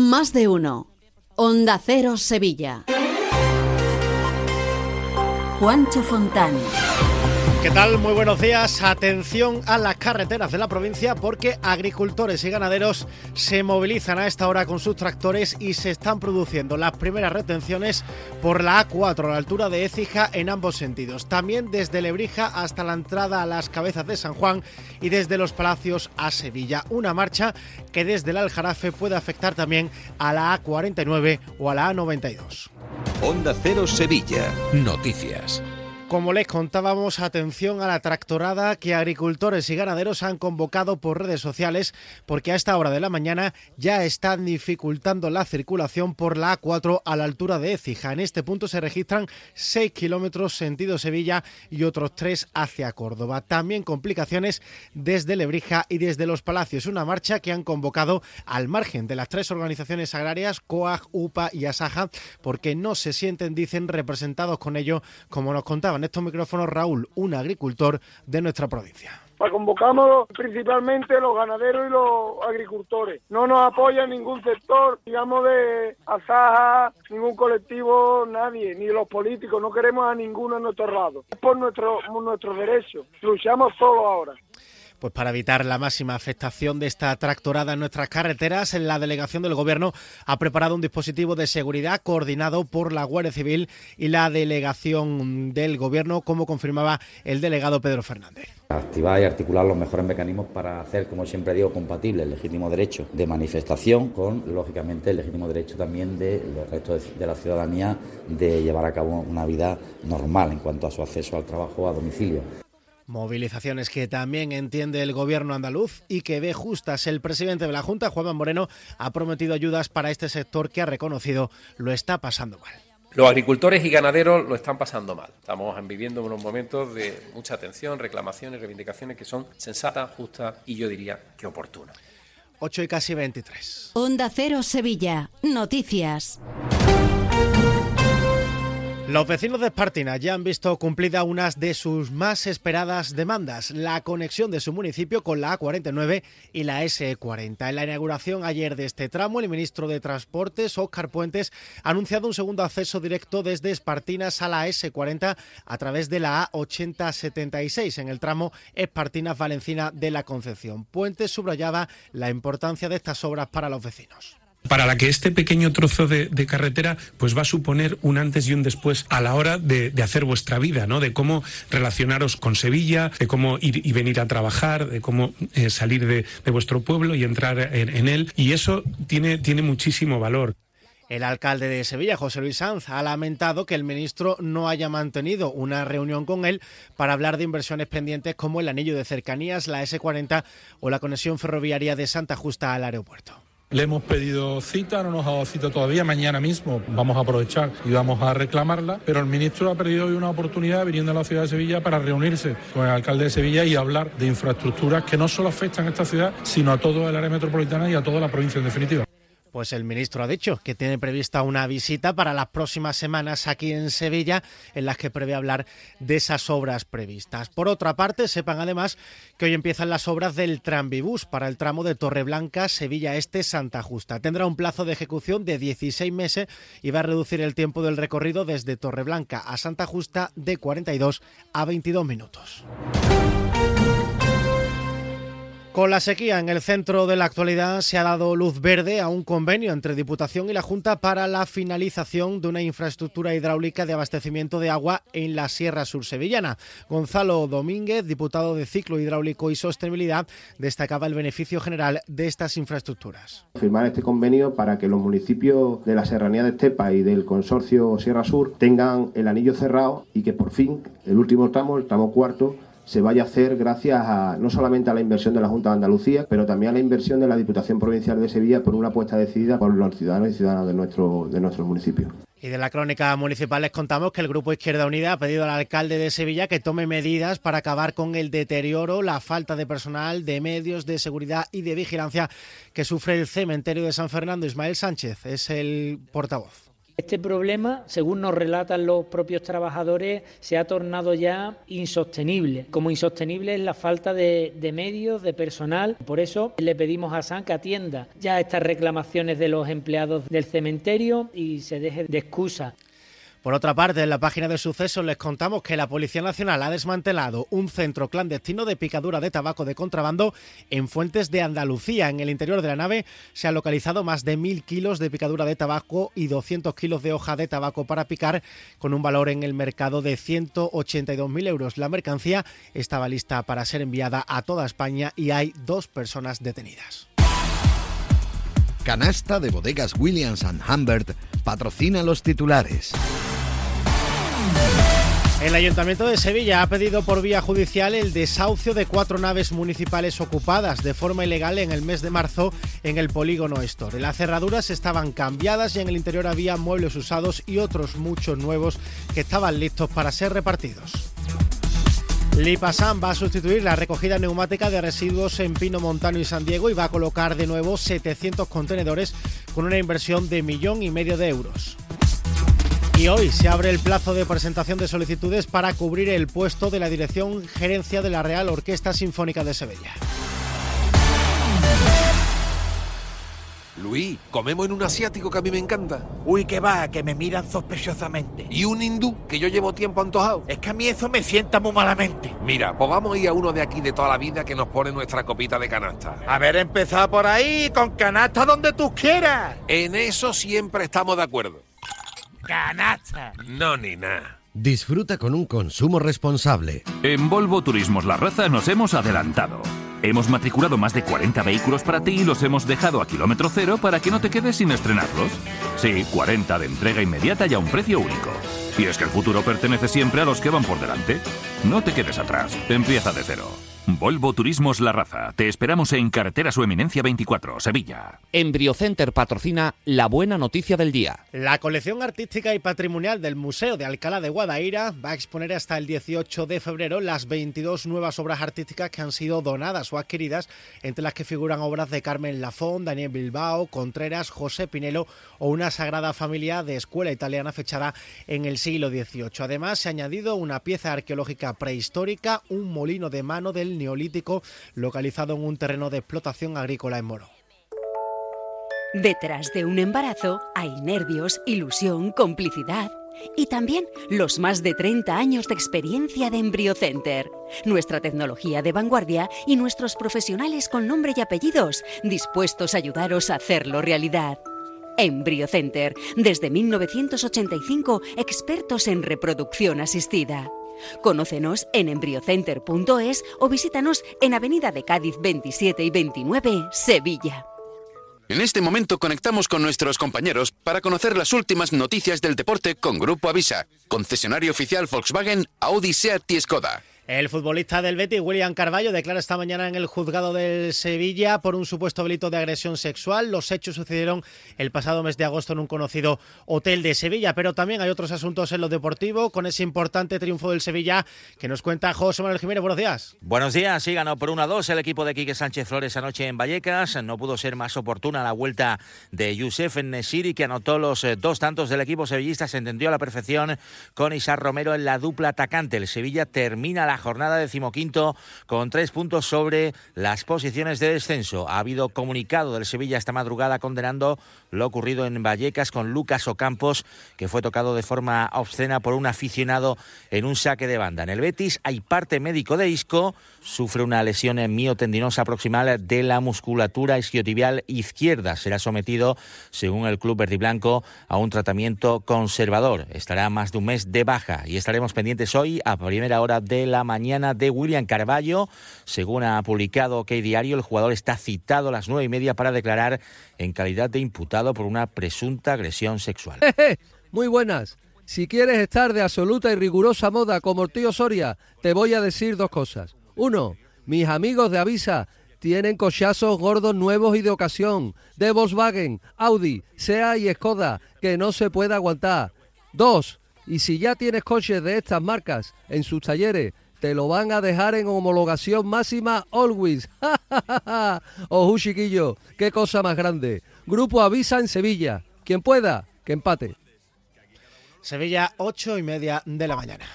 Más de uno. Onda Cero Sevilla. Juancho Fontán. ¿Qué tal? Muy buenos días. Atención a las carreteras de la provincia porque agricultores y ganaderos se movilizan a esta hora con sus tractores y se están produciendo las primeras retenciones por la A4 a la altura de Écija en ambos sentidos. También desde Lebrija hasta la entrada a las cabezas de San Juan y desde los Palacios a Sevilla. Una marcha que desde el Aljarafe puede afectar también a la A49 o a la A92. Onda Cero Sevilla. Noticias. Como les contábamos, atención a la tractorada que agricultores y ganaderos han convocado por redes sociales porque a esta hora de la mañana ya están dificultando la circulación por la A4 a la altura de Écija. En este punto se registran 6 kilómetros sentido Sevilla y otros 3 hacia Córdoba. También complicaciones desde Lebrija y desde Los Palacios. Una marcha que han convocado al margen de las tres organizaciones agrarias, COAG, UPA y ASAJA, porque no se sienten, dicen, representados con ello, como nos contaban en estos micrófonos Raúl, un agricultor de nuestra provincia. Pues convocamos principalmente los ganaderos y los agricultores. No nos apoya ningún sector, digamos, de Asaja, ningún colectivo, nadie, ni los políticos. No queremos a ninguno en nuestro lado. Es por nuestro, nuestros derechos. Luchamos solo ahora. Pues para evitar la máxima afectación de esta tractorada en nuestras carreteras, la delegación del Gobierno ha preparado un dispositivo de seguridad coordinado por la Guardia Civil y la delegación del Gobierno, como confirmaba el delegado Pedro Fernández. Activar y articular los mejores mecanismos para hacer, como siempre digo, compatible el legítimo derecho de manifestación con, lógicamente, el legítimo derecho también del resto de la ciudadanía de llevar a cabo una vida normal en cuanto a su acceso al trabajo a domicilio. Movilizaciones que también entiende el gobierno andaluz y que ve justas. El presidente de la Junta, Juan Moreno, ha prometido ayudas para este sector que ha reconocido lo está pasando mal. Los agricultores y ganaderos lo están pasando mal. Estamos viviendo unos momentos de mucha atención, reclamaciones, reivindicaciones que son sensatas, justas y yo diría que oportunas. 8 y casi 23. Onda Cero Sevilla. Noticias. Los vecinos de Espartina ya han visto cumplida unas de sus más esperadas demandas, la conexión de su municipio con la A49 y la S40. En la inauguración ayer de este tramo, el ministro de Transportes, Óscar Puentes, ha anunciado un segundo acceso directo desde Espartinas a la S40 a través de la A8076 en el tramo Espartinas-Valencina de la Concepción. Puentes subrayaba la importancia de estas obras para los vecinos para la que este pequeño trozo de, carretera pues va a suponer un antes y un después a la hora de, hacer vuestra vida, ¿no? De cómo relacionaros con Sevilla, de cómo ir y venir a trabajar, de cómo eh, salir de, vuestro pueblo y entrar en, él. Y eso tiene, tiene muchísimo valor. El alcalde de Sevilla, José Luis Sanz, ha lamentado que el ministro no haya mantenido una reunión con él para hablar de inversiones pendientes como el anillo de cercanías, la S40 o la conexión ferroviaria de Santa Justa al aeropuerto. Le hemos pedido cita, no nos ha dado cita todavía, mañana mismo vamos a aprovechar y vamos a reclamarla, pero el ministro ha perdido hoy una oportunidad viniendo a la ciudad de Sevilla para reunirse con el alcalde de Sevilla y hablar de infraestructuras que no solo afectan a esta ciudad, sino a todo el área metropolitana y a toda la provincia en definitiva. Pues el ministro ha dicho que tiene prevista una visita para las próximas semanas aquí en Sevilla en las que prevé hablar de esas obras previstas. Por otra parte, sepan además que hoy empiezan las obras del Tranvibús para el tramo de Torreblanca, Sevilla Este, Santa Justa. Tendrá un plazo de ejecución de 16 meses y va a reducir el tiempo del recorrido desde Torreblanca a Santa Justa de 42 a 22 minutos. Con la sequía en el centro de la actualidad se ha dado luz verde a un convenio entre Diputación y la Junta para la finalización de una infraestructura hidráulica de abastecimiento de agua en la Sierra Sur Sevillana. Gonzalo Domínguez, diputado de Ciclo Hidráulico y Sostenibilidad, destacaba el beneficio general de estas infraestructuras. Firmar este convenio para que los municipios de la Serranía de Estepa y del consorcio Sierra Sur tengan el anillo cerrado y que por fin el último tramo, el tramo cuarto, se vaya a hacer gracias a no solamente a la inversión de la Junta de Andalucía, pero también a la inversión de la Diputación Provincial de Sevilla por una apuesta decidida por los ciudadanos y ciudadanas de nuestro, de nuestro municipio. Y de la crónica municipal les contamos que el Grupo Izquierda Unida ha pedido al alcalde de Sevilla que tome medidas para acabar con el deterioro, la falta de personal, de medios, de seguridad y de vigilancia que sufre el cementerio de San Fernando. Ismael Sánchez es el portavoz Este problema, según nos relatan los propios trabajadores, se ha tornado ya insostenible. Como insostenible es la falta de, medios, de personal. Por eso le pedimos a SAN que atienda ya estas reclamaciones de los empleados del cementerio y se deje de excusa. Por otra parte, en la página de sucesos les contamos que la Policía Nacional ha desmantelado un centro clandestino de picadura de tabaco de contrabando en Fuentes de Andalucía. En el interior de la nave se han localizado más de mil kilos de picadura de tabaco y 200 kilos de hoja de tabaco para picar, con un valor en el mercado de 182.000 euros. La mercancía estaba lista para ser enviada a toda España y hay dos personas detenidas. Canasta de bodegas Williams ⁇ Humbert patrocina los titulares. El Ayuntamiento de Sevilla ha pedido por vía judicial el desahucio de cuatro naves municipales ocupadas de forma ilegal en el mes de marzo en el polígono Store. Las cerraduras estaban cambiadas y en el interior había muebles usados y otros muchos nuevos que estaban listos para ser repartidos. Lipasan va a sustituir la recogida neumática de residuos en Pino Montano y San Diego y va a colocar de nuevo 700 contenedores con una inversión de millón y medio de euros. Y hoy se abre el plazo de presentación de solicitudes para cubrir el puesto de la dirección gerencia de la Real Orquesta Sinfónica de Sevilla. Luis, comemos en un asiático que a mí me encanta. Uy, que va, que me miran sospechosamente. Y un hindú, que yo llevo tiempo antojado. Es que a mí eso me sienta muy malamente. Mira, pues vamos a ir a uno de aquí de toda la vida que nos pone nuestra copita de canasta. A ver, empezar por ahí, con canasta donde tú quieras. En eso siempre estamos de acuerdo. Canasta. No, ni nada. Disfruta con un consumo responsable. En Volvo Turismos La Raza nos hemos adelantado. Hemos matriculado más de 40 vehículos para ti y los hemos dejado a kilómetro cero para que no te quedes sin estrenarlos. Sí, 40 de entrega inmediata y a un precio único. Y es que el futuro pertenece siempre a los que van por delante. No te quedes atrás, empieza de cero. Volvo Turismos La Raza. Te esperamos en Carretera Su Eminencia 24, Sevilla. Embriocenter patrocina la buena noticia del día. La colección artística y patrimonial del Museo de Alcalá de Guadaira va a exponer hasta el 18 de febrero las 22 nuevas obras artísticas que han sido donadas o adquiridas, entre las que figuran obras de Carmen Lafón, Daniel Bilbao, Contreras, José Pinelo o una sagrada familia de escuela italiana fechada en el siglo XVIII. Además, se ha añadido una pieza arqueológica prehistórica, un molino de mano del neolítico localizado en un terreno de explotación agrícola en Moro. Detrás de un embarazo hay nervios, ilusión, complicidad y también los más de 30 años de experiencia de EmbryoCenter. Nuestra tecnología de vanguardia y nuestros profesionales con nombre y apellidos dispuestos a ayudaros a hacerlo realidad. EmbryoCenter, desde 1985, expertos en reproducción asistida. Conócenos en embriocenter.es o visítanos en Avenida de Cádiz 27 y 29, Sevilla. En este momento conectamos con nuestros compañeros para conocer las últimas noticias del deporte con Grupo Avisa, concesionario oficial Volkswagen, Audi, Seat y Skoda. El futbolista del Betis, William Carballo, declara esta mañana en el juzgado del Sevilla por un supuesto delito de agresión sexual. Los hechos sucedieron el pasado mes de agosto en un conocido hotel de Sevilla, pero también hay otros asuntos en lo deportivo con ese importante triunfo del Sevilla que nos cuenta José Manuel Jiménez. Buenos días. Buenos días. Sí, ganó por 1 a 2 el equipo de Quique Sánchez Flores anoche en Vallecas. No pudo ser más oportuna la vuelta de Youssef Nesiri, que anotó los eh, dos tantos del equipo sevillista. Se entendió a la perfección con Isar Romero en la dupla atacante. El Sevilla termina la jornada decimoquinto con tres puntos sobre las posiciones de descenso. Ha habido comunicado del Sevilla esta madrugada condenando lo ocurrido en Vallecas con Lucas Ocampos, que fue tocado de forma obscena por un aficionado en un saque de banda. En el Betis hay parte médico de Isco, sufre una lesión en miotendinosa proximal de la musculatura isquiotibial izquierda. Será sometido, según el club verde y blanco, a un tratamiento conservador. Estará más de un mes de baja y estaremos pendientes hoy a primera hora de la mañana de William Carballo. Según ha publicado K Diario, el jugador está citado a las nueve y media para declarar en calidad de imputado por una presunta agresión sexual. Muy buenas. Si quieres estar de absoluta y rigurosa moda como el tío Soria, te voy a decir dos cosas. Uno, mis amigos de Avisa tienen cochazos gordos nuevos y de ocasión, de Volkswagen, Audi, SEA y Skoda, que no se puede aguantar. Dos, y si ya tienes coches de estas marcas en sus talleres, te lo van a dejar en homologación máxima always. Ojo, chiquillo, qué cosa más grande. Grupo Avisa en Sevilla. Quien pueda, que empate. Sevilla, ocho y media de la mañana.